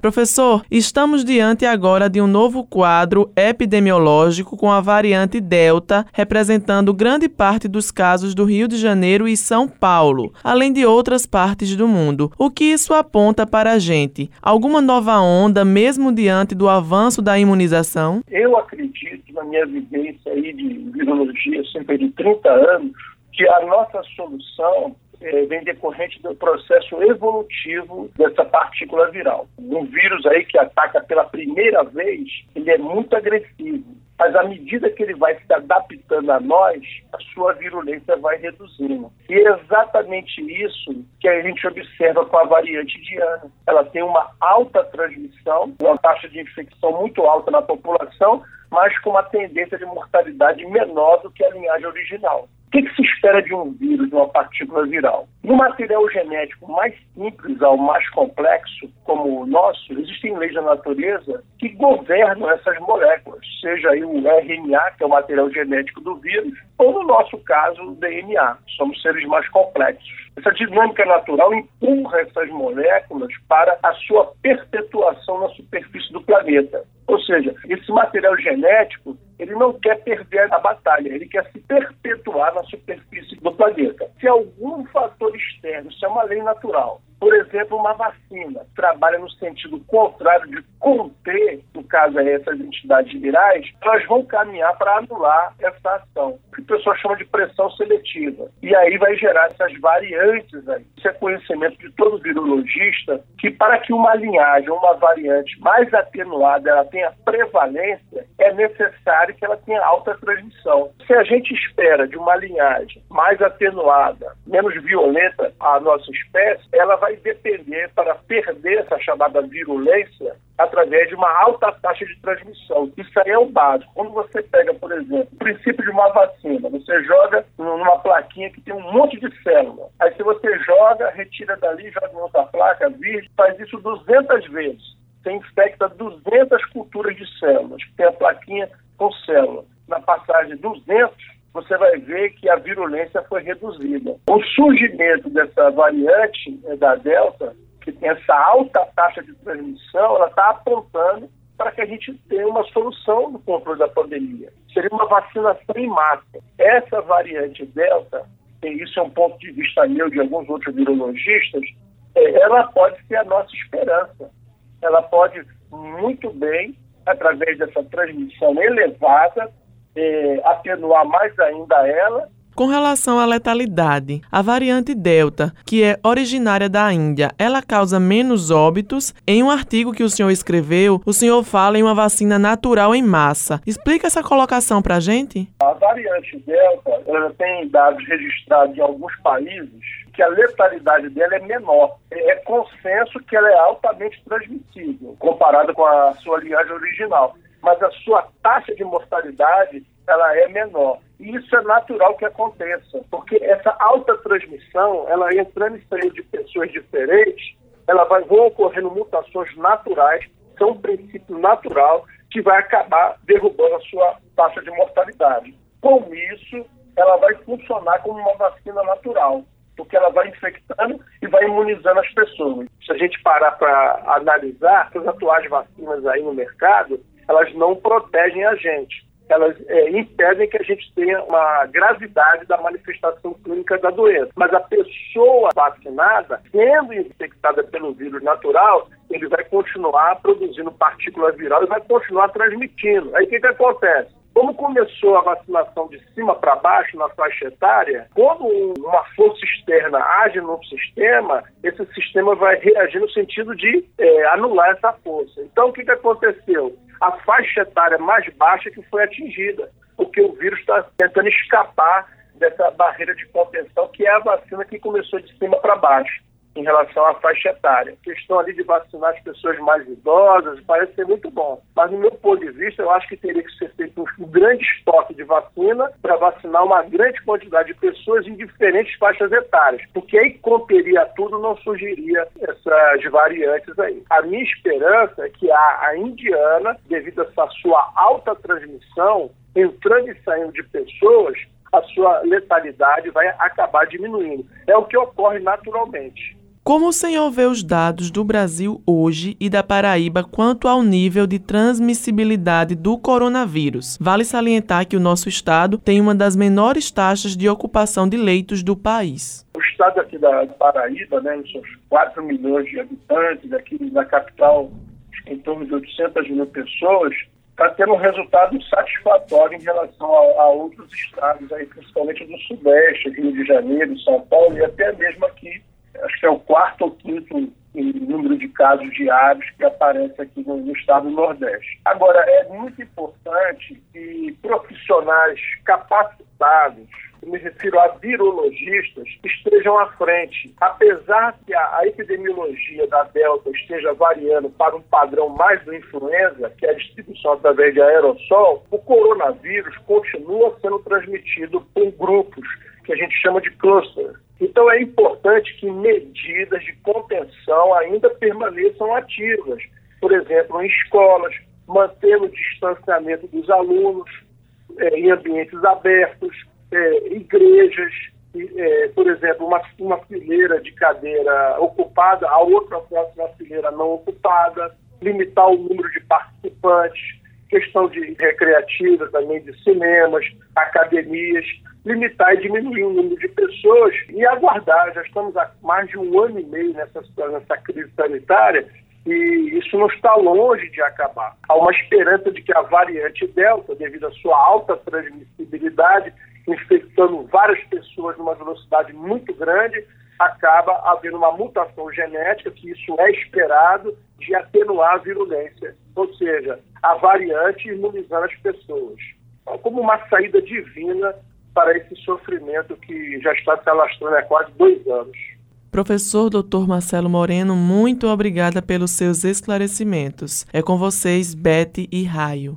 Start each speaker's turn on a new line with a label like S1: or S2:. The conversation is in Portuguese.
S1: Professor, estamos diante agora de um novo quadro epidemiológico com a variante Delta, representando grande parte dos casos do Rio de Janeiro e São Paulo, além de outras partes do mundo. O que isso aponta para a gente? Alguma nova onda, mesmo diante do avanço da imunização?
S2: Eu acredito, na minha vivência aí de virologia, sempre de 30 anos, que a nossa solução é, vem decorrente do processo evolutivo dessa partícula viral. Um vírus aí que ataca pela primeira vez, ele é muito agressivo. Mas à medida que ele vai se adaptando a nós, a sua virulência vai reduzindo. E é exatamente isso que a gente observa com a variante Diana. Ela tem uma alta transmissão, uma taxa de infecção muito alta na população, mas com uma tendência de mortalidade menor do que a linhagem original. O que, que, se espera de um vírus, de uma partícula viral? No material genético mais simples ao mais complexo, como o nosso, existem leis da natureza que governam essas moléculas, seja aí o RNA, que é o material genético do vírus, ou no nosso caso, o DNA. Somos seres mais complexos. Essa dinâmica natural empurra essas moléculas para a sua perpetuação na superfície do planeta. Ou seja, esse material genético ele não quer perder a batalha, ele quer se perpetuar na superfície do planeta. Se algum fator externo, isso é uma lei natural, por exemplo, uma vacina trabalha no sentido contrário de conter, no caso aí, essas entidades virais, elas vão caminhar para anular essa ação, que o pessoal chama de pressão seletiva. E aí vai gerar essas variantes aí. Isso é conhecimento de todo virologista, que para que uma linhagem, uma variante mais atenuada, ela tenha prevalência, é necessário que ela tenha alta transmissão. Se a gente espera de uma linhagem mais atenuada, menos violenta à nossa espécie, ela vai depender para perder essa chamada virulência através de uma alta taxa de transmissão. Isso aí é o básico. Quando você pega, por exemplo, o princípio de uma vacina, você joga numa plaquinha que tem um monte de célula. Aí se você joga, retira dali, joga em outra placa, faz isso 200 vezes você infecta 200 culturas de células, que tem a plaquinha com célula. Na passagem 200, você vai ver que a virulência foi reduzida. O surgimento dessa variante né, da Delta, que tem essa alta taxa de transmissão, ela está apontando para que a gente tenha uma solução no controle da pandemia. Seria uma vacinação em massa. Essa variante Delta, e isso é um ponto de vista meu de alguns outros virologistas, é, ela pode ser a nossa esperança ela pode muito bem, através dessa transmissão elevada, eh, atenuar mais ainda ela
S1: com relação à letalidade, a variante Delta, que é originária da Índia, ela causa menos óbitos. Em um artigo que o senhor escreveu, o senhor fala em uma vacina natural em massa. Explica essa colocação para a gente.
S2: A variante Delta ela tem dados registrados em alguns países que a letalidade dela é menor. É consenso que ela é altamente transmissível, comparada com a sua linhagem original. Mas a sua taxa de mortalidade ela é menor. E isso é natural que aconteça, porque essa alta transmissão, ela entrando em seio de pessoas diferentes, ela vai vão ocorrendo mutações naturais, são um princípio natural que vai acabar derrubando a sua taxa de mortalidade. Com isso, ela vai funcionar como uma vacina natural, porque ela vai infectando e vai imunizando as pessoas. Se a gente parar para analisar, as atuais vacinas aí no mercado, elas não protegem a gente elas é, impedem que a gente tenha uma gravidade da manifestação clínica da doença. Mas a pessoa vacinada, sendo infectada pelo vírus natural, ele vai continuar produzindo partícula viral e vai continuar transmitindo. Aí o que, que acontece? Como começou a vacinação de cima para baixo na faixa etária, quando uma força externa age no sistema, esse sistema vai reagir no sentido de é, anular essa força. Então, o que, que aconteceu? A faixa etária mais baixa que foi atingida, porque o vírus está tentando escapar dessa barreira de contenção, que é a vacina que começou de cima para baixo em relação à faixa etária. A questão ali de vacinar as pessoas mais idosas parece ser muito bom, mas no meu ponto de vista eu acho que teria que ser feito um grande estoque de vacina para vacinar uma grande quantidade de pessoas em diferentes faixas etárias, porque aí conteria tudo, não surgiria essas variantes aí. A minha esperança é que a, a indiana, devido a sua alta transmissão, entrando e saindo de pessoas, a sua letalidade vai acabar diminuindo. É o que ocorre naturalmente.
S1: Como o senhor vê os dados do Brasil hoje e da Paraíba quanto ao nível de transmissibilidade do coronavírus? Vale salientar que o nosso estado tem uma das menores taxas de ocupação de leitos do país.
S2: O estado aqui da Paraíba, né, seus 4 milhões de habitantes, aqui na capital em torno de 800 mil pessoas, está tendo um resultado satisfatório em relação a, a, outros estados, aí, principalmente do Sudeste, Rio de Janeiro, São Paulo e até mesmo aqui acho que é o quarto ou quinto número de casos diários que aparece aqui no, no estado do Nordeste. Agora, é muito importante que profissionais capacitados, me refiro a virologistas, estejam à frente. Apesar que a, a, epidemiologia da Delta esteja variando para um padrão mais do influenza, que é a distribuição através de aerossol, o coronavírus continua sendo transmitido por grupos que a gente chama de cluster. Então é importante que medidas de contenção ainda permaneçam ativas. Por exemplo, em escolas, manter o distanciamento dos alunos é, em ambientes abertos, é, igrejas, é, por exemplo, uma, uma fileira de cadeira ocupada, a outra próxima fileira não ocupada, limitar o número de participantes, questão de recreativa também, de cinemas, academias limitar e diminuir o número de pessoas e aguardar. Já estamos há mais de um ano e meio nessa, nessa crise sanitária e isso não está longe de acabar. Há uma esperança de que a variante Delta, devido à sua alta transmissibilidade, infectando várias pessoas numa velocidade muito grande, acaba havendo uma mutação genética, que isso é esperado, de atenuar a virulência, ou seja, a variante imunizando as pessoas. Então, como uma saída divina para esse sofrimento que já está se alastrando há quase dois anos.
S1: Professor Dr. Marcelo Moreno, muito obrigada pelos seus esclarecimentos. É com vocês, Bete e Raio.